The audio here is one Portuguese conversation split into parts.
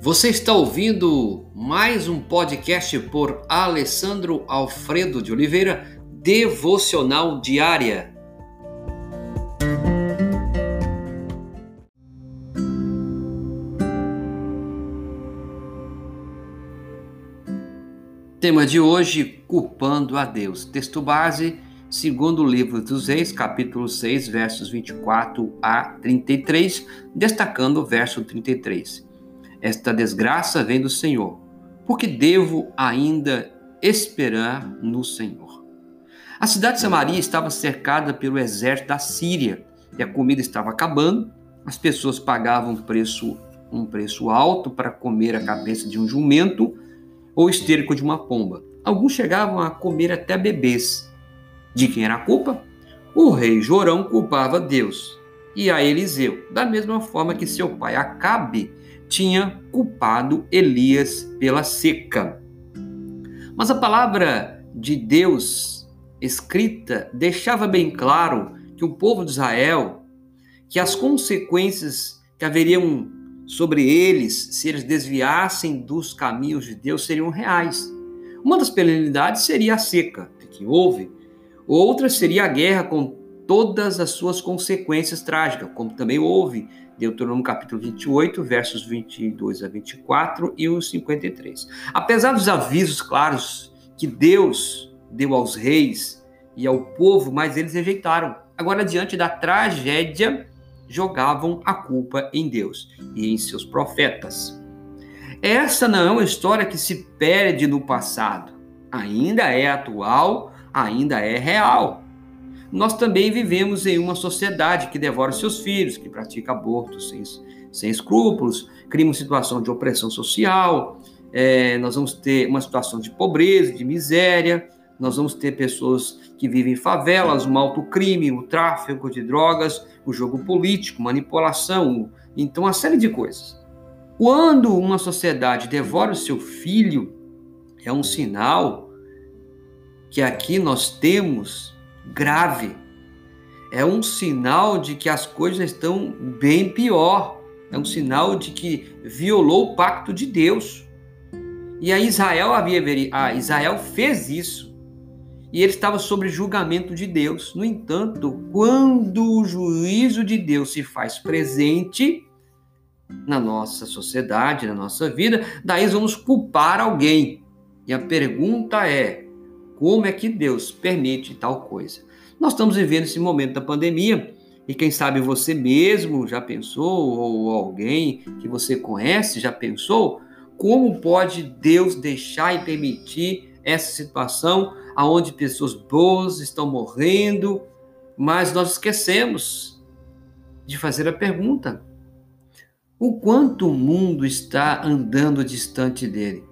Você está ouvindo mais um podcast por Alessandro Alfredo de Oliveira, Devocional Diária. Tema de hoje: culpando a Deus. Texto base, segundo o livro dos Reis, capítulo 6, versos 24 a 33, destacando o verso 33. Esta desgraça vem do Senhor, porque devo ainda esperar no Senhor. A cidade de Samaria estava cercada pelo exército da Síria e a comida estava acabando. As pessoas pagavam um preço, um preço alto para comer a cabeça de um jumento ou esterco de uma pomba. Alguns chegavam a comer até bebês. De quem era a culpa? O rei Jorão culpava Deus e a Eliseu, da mesma forma que seu pai Acabe tinha culpado Elias pela seca. Mas a palavra de Deus escrita deixava bem claro que o povo de Israel, que as consequências que haveriam sobre eles, se eles desviassem dos caminhos de Deus, seriam reais. Uma das penalidades seria a seca, que houve, outra seria a guerra com todas as suas consequências trágicas, como também houve, Deuteronômio capítulo 28, versos 22 a 24 e os 53. Apesar dos avisos claros que Deus deu aos reis e ao povo, mas eles rejeitaram. Agora, diante da tragédia, jogavam a culpa em Deus e em seus profetas. Essa não é uma história que se perde no passado. Ainda é atual, ainda é real. Nós também vivemos em uma sociedade que devora seus filhos, que pratica aborto sem, sem escrúpulos, cria uma situação de opressão social, é, nós vamos ter uma situação de pobreza, de miséria, nós vamos ter pessoas que vivem em favelas, o alto crime, o tráfico de drogas, o jogo político, manipulação, então uma série de coisas. Quando uma sociedade devora o seu filho, é um sinal que aqui nós temos grave. É um sinal de que as coisas estão bem pior. É um sinal de que violou o pacto de Deus. E a Israel havia a Israel fez isso e ele estava sob julgamento de Deus. No entanto, quando o juízo de Deus se faz presente na nossa sociedade, na nossa vida, daí vamos culpar alguém. E a pergunta é: como é que Deus permite tal coisa? Nós estamos vivendo esse momento da pandemia e quem sabe você mesmo já pensou ou alguém que você conhece já pensou como pode Deus deixar e permitir essa situação aonde pessoas boas estão morrendo, mas nós esquecemos de fazer a pergunta: o quanto o mundo está andando distante dele?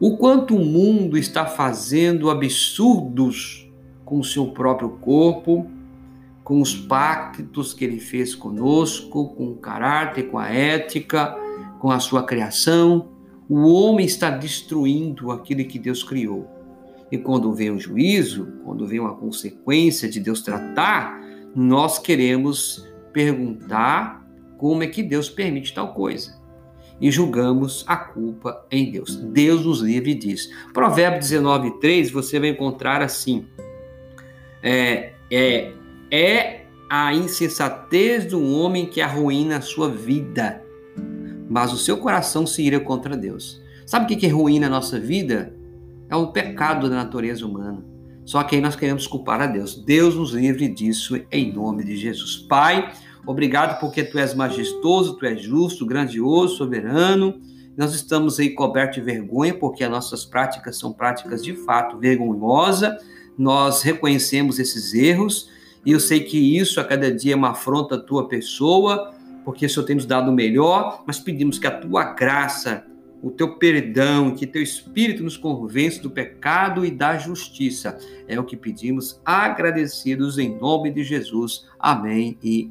O quanto o mundo está fazendo absurdos com o seu próprio corpo, com os pactos que ele fez conosco, com o caráter, com a ética, com a sua criação. O homem está destruindo aquilo que Deus criou. E quando vem o juízo, quando vem uma consequência de Deus tratar, nós queremos perguntar como é que Deus permite tal coisa. E julgamos a culpa em Deus. Deus nos livre disso. Provérbio 19, 3, você vai encontrar assim: é, é, é a insensatez do homem que arruína a sua vida, mas o seu coração se ira contra Deus. Sabe o que, que ruína a nossa vida? É o pecado da natureza humana. Só que aí nós queremos culpar a Deus. Deus nos livre disso em nome de Jesus. Pai, obrigado porque tu és majestoso, tu és justo, grandioso, soberano. Nós estamos aí cobertos de vergonha porque as nossas práticas são práticas de fato vergonhosas. Nós reconhecemos esses erros e eu sei que isso a cada dia é uma afronta à tua pessoa, porque o Senhor tem nos dado o melhor, mas pedimos que a tua graça o teu perdão, que teu Espírito nos convence do pecado e da justiça. É o que pedimos, agradecidos em nome de Jesus. Amém e